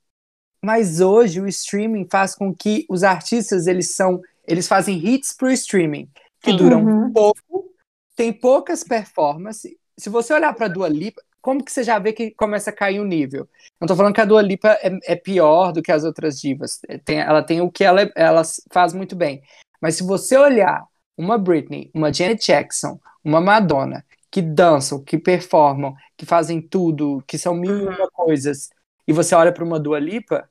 Mas hoje o streaming faz com que os artistas eles são eles fazem hits pro streaming que duram Uhum. pouco, tem poucas performances. Se você olhar para Dua Lipa, como que você já vê que começa a cair o nível? Não tô falando que a Dua Lipa é, é pior do que as outras divas. É, tem- ela tem o que ela, ela faz muito bem. Mas se você olhar uma Britney, uma Janet Jackson, uma Madonna, que dançam, que performam, que fazem tudo, que são mil e uma coisas, e você olha para uma Dua Lipa,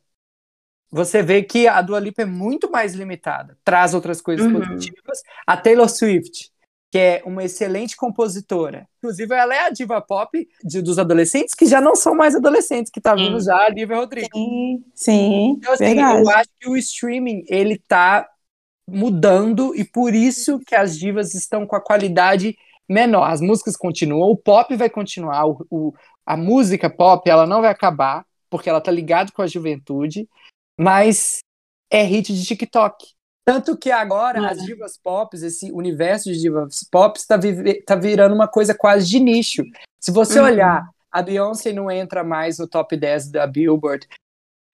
você vê que a Dua Lipa é muito mais limitada, traz outras coisas Uhum. positivas. A Taylor Swift, que é uma excelente compositora. Inclusive, ela é a diva pop de- dos adolescentes, que já não são mais adolescentes, que tá vindo Sim. já a Lívia Rodrigues. Sim, sim, Então, assim, verdade. eu acho que o streaming, ele tá mudando, e por isso que as divas estão com a qualidade menor. As músicas continuam, o pop vai continuar, o, o- a música pop, ela não vai acabar, porque ela tá ligada com a juventude, mas é hit de TikTok. Tanto que agora as divas pop, esse universo de divas pop, está tá virando uma coisa quase de nicho. Se você Uhum. olhar, a Beyoncé não entra mais no top 10 da Billboard.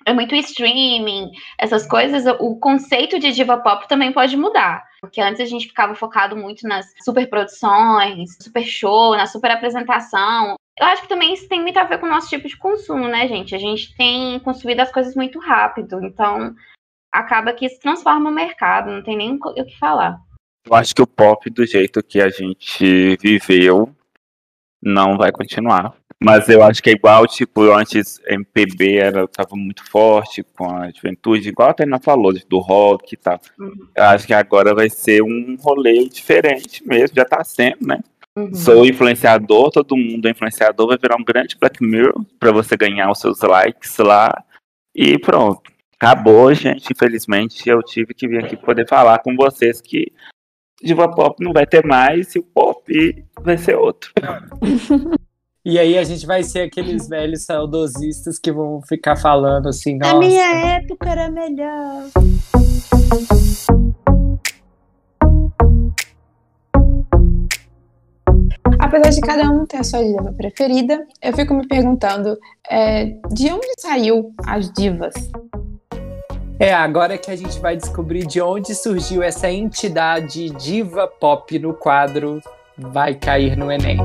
É muito streaming, essas coisas, o conceito de diva pop também pode mudar. Porque antes a gente ficava focado muito nas super produções, super show, na super apresentação. Eu acho que também isso tem muito a ver com o nosso tipo de consumo, né, gente? A gente tem consumido as coisas muito rápido, então acaba que isso transforma o mercado, não tem nem o que falar. Eu acho que o pop, do jeito que a gente viveu, não vai continuar. Mas eu acho que é igual, tipo, antes MPB era, tava muito forte com a juventude, igual a Tainá falou, do rock e tal. Uhum. Eu acho que agora vai ser um rolê diferente mesmo, já tá sendo, né? Uhum. Sou influenciador, todo mundo é influenciador, vai virar um grande Black Mirror pra você ganhar os seus likes lá. E pronto. Acabou, gente. Infelizmente, eu tive que vir aqui poder falar com vocês que diva pop não vai ter mais e o pop vai ser outro. (laughs) E aí a gente vai ser aqueles velhos saudosistas que vão ficar falando assim, nossa. A minha época era melhor. Apesar de cada um ter a sua diva preferida, eu fico me perguntando é, de onde saiu as divas? É, agora que a gente vai descobrir de onde surgiu essa entidade diva pop no quadro Vai Cair no Enem.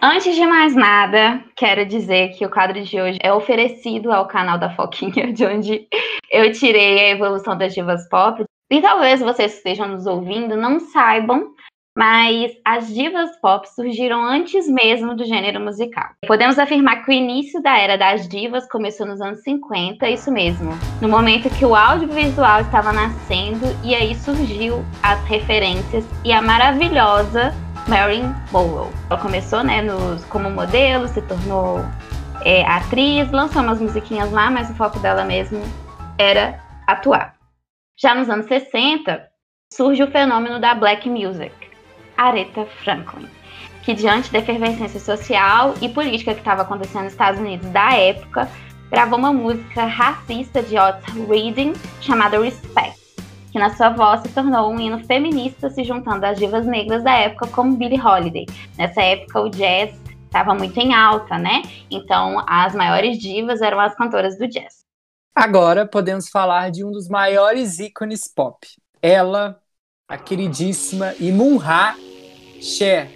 Antes de mais nada, quero dizer que o quadro de hoje é oferecido ao canal da Foquinha, (laughs) de onde eu tirei a evolução das divas pop. E talvez vocês que estejam nos ouvindo não saibam, mas as divas pop surgiram antes mesmo do gênero musical. Podemos afirmar que o início da era das divas começou nos anos 50, isso mesmo, no momento que o audiovisual estava nascendo e aí surgiu as referências e a maravilhosa Marilyn Monroe. Ela começou né, nos, como modelo, se tornou é, atriz, lançou umas musiquinhas lá, mas o foco dela mesmo era atuar. Já nos anos 60, surge o fenômeno da black music, Aretha Franklin, que diante da efervescência social e política que estava acontecendo nos Estados Unidos da época, gravou uma música racista de Otis Reading chamada Respect, que na sua voz se tornou um hino feminista se juntando às divas negras da época como Billie Holiday. Nessa época o jazz estava muito em alta, né? Então as maiores divas eram as cantoras do jazz. Agora podemos falar de um dos maiores ícones pop. Ela, a queridíssima Imunha Cher,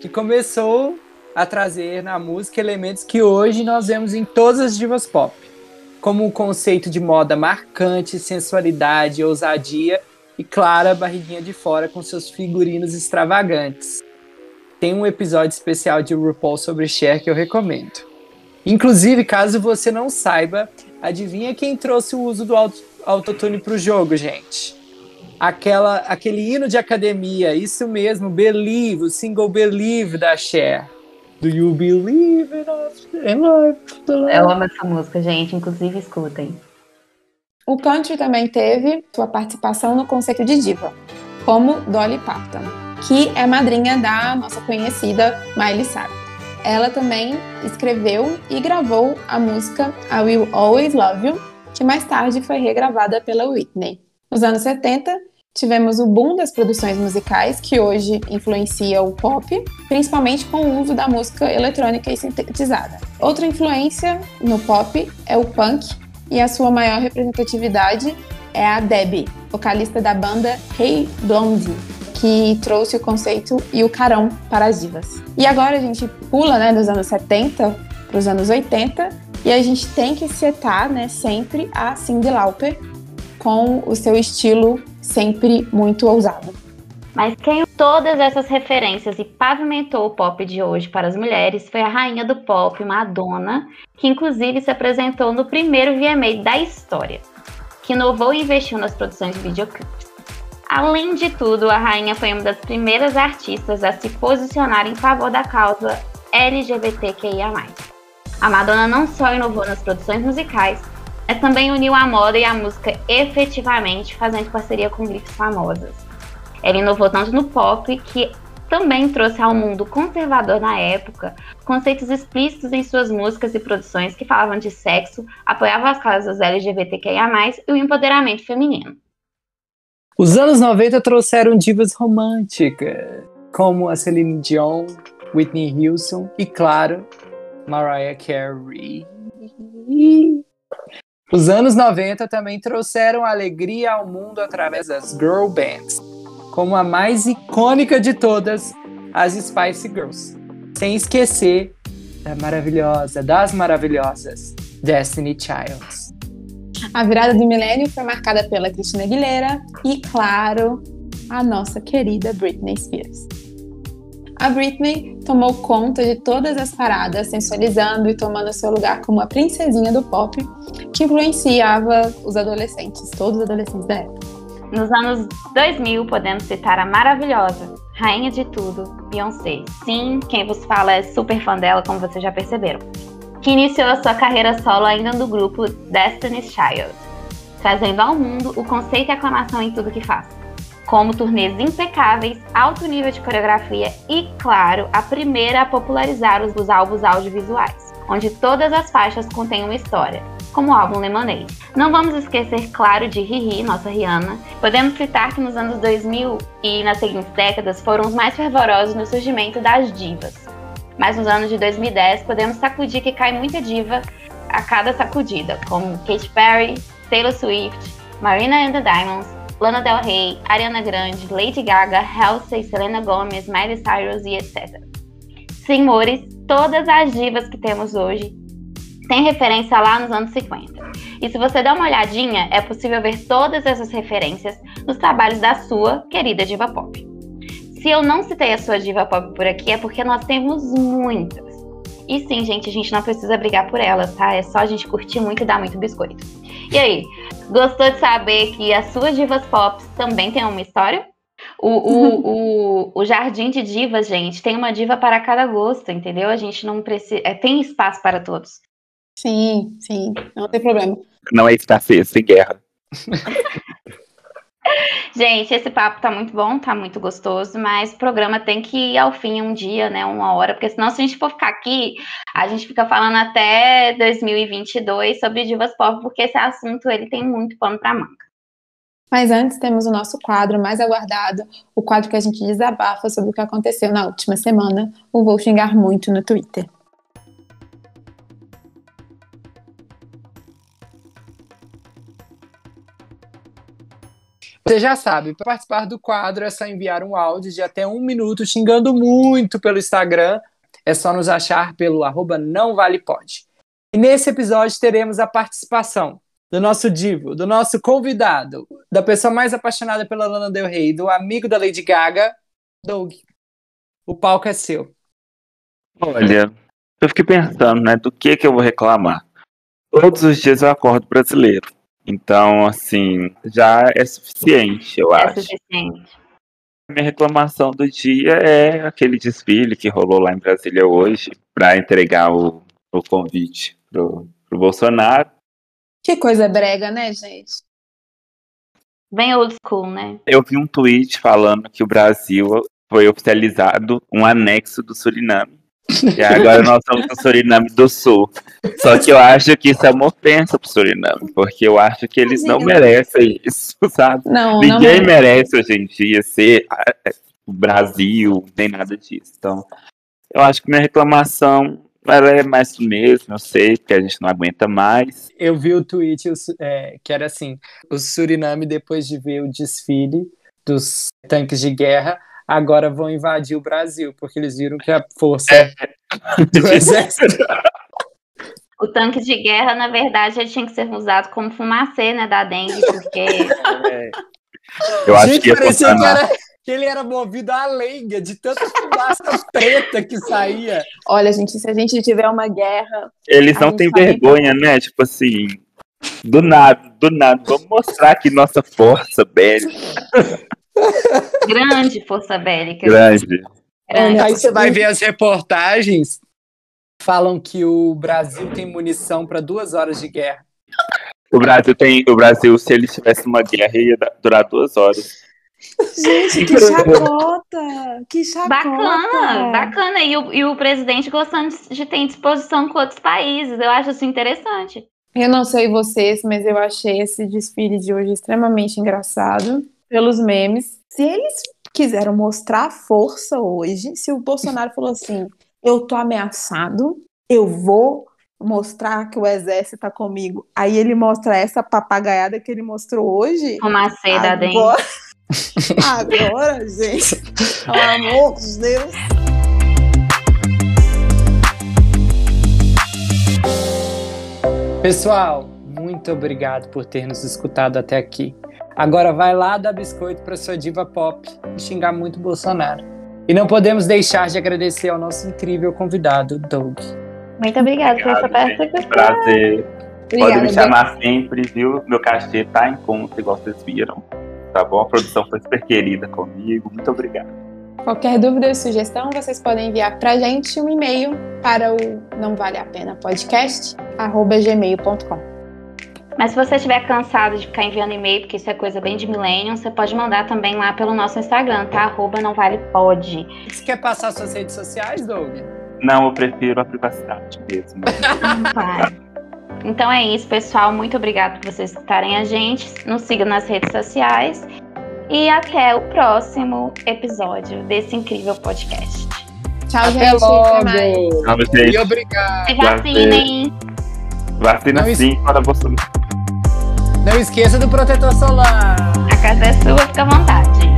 que começou a trazer na música elementos que hoje nós vemos em todas as divas pop, como o conceito de moda marcante, sensualidade, ousadia e clara barriguinha de fora com seus figurinos extravagantes. Tem um episódio especial de RuPaul sobre Cher que eu recomendo. Inclusive, caso você não saiba, adivinha quem trouxe o uso do autotune para o jogo, gente? Aquela, aquele hino de academia, isso mesmo, Believe, o single Believe da Cher. Do you believe in life? Eu amo essa música, gente. Inclusive, escutem. O country também teve sua participação no conceito de diva, como Dolly Parton, que é madrinha da nossa conhecida Miley Cyrus. Ela também escreveu e gravou a música I Will Always Love You, que mais tarde foi regravada pela Whitney. Nos anos 70, tivemos o boom das produções musicais, que hoje influencia o pop, principalmente com o uso da música eletrônica e sintetizada. Outra influência no pop é o punk, e a sua maior representatividade é a Debbie, vocalista da banda Hey Blondie, que trouxe o conceito e o carão para as divas. E agora a gente pula né, dos anos 70 para os anos 80 e a gente tem que citar né, sempre a Cyndi Lauper com o seu estilo sempre muito ousado. Mas quem todas essas referências e pavimentou o pop de hoje para as mulheres foi a rainha do pop, Madonna, que inclusive se apresentou no primeiro VMA da história, que inovou e investiu nas produções de videoclipes. Além de tudo, a rainha foi uma das primeiras artistas a se posicionar em favor da causa LGBTQIA. A Madonna não só inovou nas produções musicais, mas também uniu a moda e a música efetivamente, fazendo parceria com grifes famosas. Ela inovou tanto no pop que também trouxe ao mundo conservador na época conceitos explícitos em suas músicas e produções que falavam de sexo, apoiavam as causas LGBTQIA+, e o empoderamento feminino. Os anos 90 trouxeram divas românticas, como a Celine Dion, Whitney Houston e, claro, Mariah Carey. Os anos 90 também trouxeram alegria ao mundo através das girl bands, como a mais icônica de todas, as Spice Girls. Sem esquecer da maravilhosa, das maravilhosas Destiny Childs. A virada do milênio foi marcada pela Cristina Aguilera e, claro, a nossa querida Britney Spears. A Britney tomou conta de todas as paradas, sensualizando e tomando seu lugar como a princesinha do pop, que influenciava os adolescentes, todos os adolescentes da época. Nos anos 2000, podemos citar a maravilhosa, rainha de tudo, Beyoncé. Sim, quem vos fala é super fã dela, como vocês já perceberam que iniciou a sua carreira solo ainda no grupo Destiny's Child, trazendo ao mundo o conceito e aclamação em tudo que faz, como turnês impecáveis, alto nível de coreografia e, claro, a primeira a popularizar os álbuns audiovisuais, onde todas as faixas contêm uma história, como o álbum Lemonade. Não vamos esquecer, claro, de Riri, nossa Rihanna. Podemos citar que nos anos 2000 e nas seguintes décadas foram os mais fervorosos no surgimento das divas, mas nos anos de 2010 podemos sacudir que cai muita diva a cada sacudida, como Katy Perry, Taylor Swift, Marina and the Diamonds, Lana Del Rey, Ariana Grande, Lady Gaga, Halsey, Selena Gomez, Miley Cyrus e etc. Senhores, todas as divas que temos hoje tem referência lá nos anos 50. E se você der uma olhadinha, é possível ver todas essas referências nos trabalhos da sua querida diva pop. Se eu não citei a sua diva pop por aqui, é porque nós temos muitas. E sim, gente, a gente não precisa brigar por elas, tá? É só a gente curtir muito e dar muito biscoito. E aí, gostou de saber que as suas divas pop também têm uma história? O, o, (laughs) o, o, Jardim de Divas, gente, tem uma diva para cada gosto, entendeu? A gente não precisa. É, tem espaço para todos. Sim, sim, não tem problema. Não é feio, sem guerra. (laughs) Gente, esse papo tá muito bom, tá muito gostoso, mas o programa tem que ir ao fim um dia, né, uma hora, porque senão se a gente for ficar aqui, a gente fica falando até 2022 sobre divas pop, porque esse assunto ele tem muito pano para manga. Mas antes temos o nosso quadro mais aguardado, o quadro que a gente desabafa sobre o que aconteceu na última semana, o Vou Xingar Muito no Twitter. Você já sabe, para participar do quadro é só enviar um áudio de até um minuto xingando muito pelo Instagram. É só nos achar pelo arroba não vale pode. E nesse episódio teremos a participação do nosso divo, do nosso convidado, da pessoa mais apaixonada pela Lana Del Rey, do amigo da Lady Gaga, Doug. O palco é seu. Olha, eu fiquei pensando, né, do que que eu vou reclamar. Todos os dias eu acordo brasileiro. Então, assim, já é suficiente, eu é acho. suficiente. Minha reclamação do dia é aquele desfile que rolou lá em Brasília hoje para entregar o, o convite pro, pro Bolsonaro. Que coisa brega, né, gente? Bem old school, né? Eu vi um tweet falando que o Brasil foi oficializado um anexo do Suriname. (laughs) E agora nós somos o Suriname do Sul. Só que eu acho que isso é uma ofensa pro Suriname, porque eu acho que eles não merecem isso, (laughs) sabe? Não, Ninguém não merece hoje em dia ser ah, o Brasil, nem nada disso. Então, eu acho que minha reclamação ela é mais do mesmo, eu sei, porque a gente não aguenta mais. Eu vi o tweet é, que era assim: o Suriname, depois de ver o desfile dos tanques de guerra, agora vão invadir o Brasil, porque eles viram que a força É. do (laughs) exército. O tanque de guerra, na verdade, ele tinha que ser usado como fumacê, né, da dengue, porque Eu acho Gente, que ia parecia que, era, que ele era movido a lenha de tanta fumaça preta que saía. Olha, gente, se a gente tiver uma guerra, Eles não têm vergonha, né? Tipo assim, do nada, do nada. Vamos mostrar aqui nossa força bélica grande força bélica. grande. Grande. Aí você vai ver as reportagens, falam que o Brasil tem munição para duas horas de guerra. O Brasil tem. O Brasil, se ele tivesse uma guerra, ia durar duas horas. Gente, que chacota! Que chacota! Bacana, bacana. E o, e o presidente gostando de ter disposição com outros países. Eu acho isso interessante. Eu não sei vocês, mas eu achei esse desfile de hoje extremamente engraçado pelos memes. Se eles quiseram mostrar força hoje, se o Bolsonaro falou assim: eu tô ameaçado, eu vou mostrar que o exército tá comigo. Aí ele mostra essa papagaiada que ele mostrou hoje. Fumacê da dengue. Agora, (laughs) agora gente, pelo amor de Deus. Pessoal, muito obrigado por ter nos escutado até aqui. Agora vai lá dar biscoito para sua diva pop e xingar muito Bolsonaro. E não podemos deixar de agradecer ao nosso incrível convidado, Doug. Muito obrigada por essa participação. Prazer. Pode me chamar sempre, viu? Meu cachê tá em conta, igual vocês viram. Tá bom? A produção foi super querida comigo. Muito obrigado. Qualquer dúvida ou sugestão, vocês podem enviar pra gente um e-mail para o não vale a pena podcast arroba gmail.com. Mas se você estiver cansado de ficar enviando e-mail, porque isso é coisa bem de millennium, você pode mandar também lá pelo nosso Instagram, tá? Arroba não vale pode. Você quer passar suas redes sociais, Doug? Não, eu prefiro a privacidade mesmo. (laughs) Vai. Então é isso, pessoal. Muito obrigado por vocês escutarem a gente. Nos sigam nas redes sociais. E até o próximo episódio desse incrível podcast. Tchau, Até gente. logo! Até mais. Vamos, E gente. obrigado! Se vacinem! Vacina sim para Bolsonaro. Não esqueça do protetor solar! A casa é sua, fica à vontade.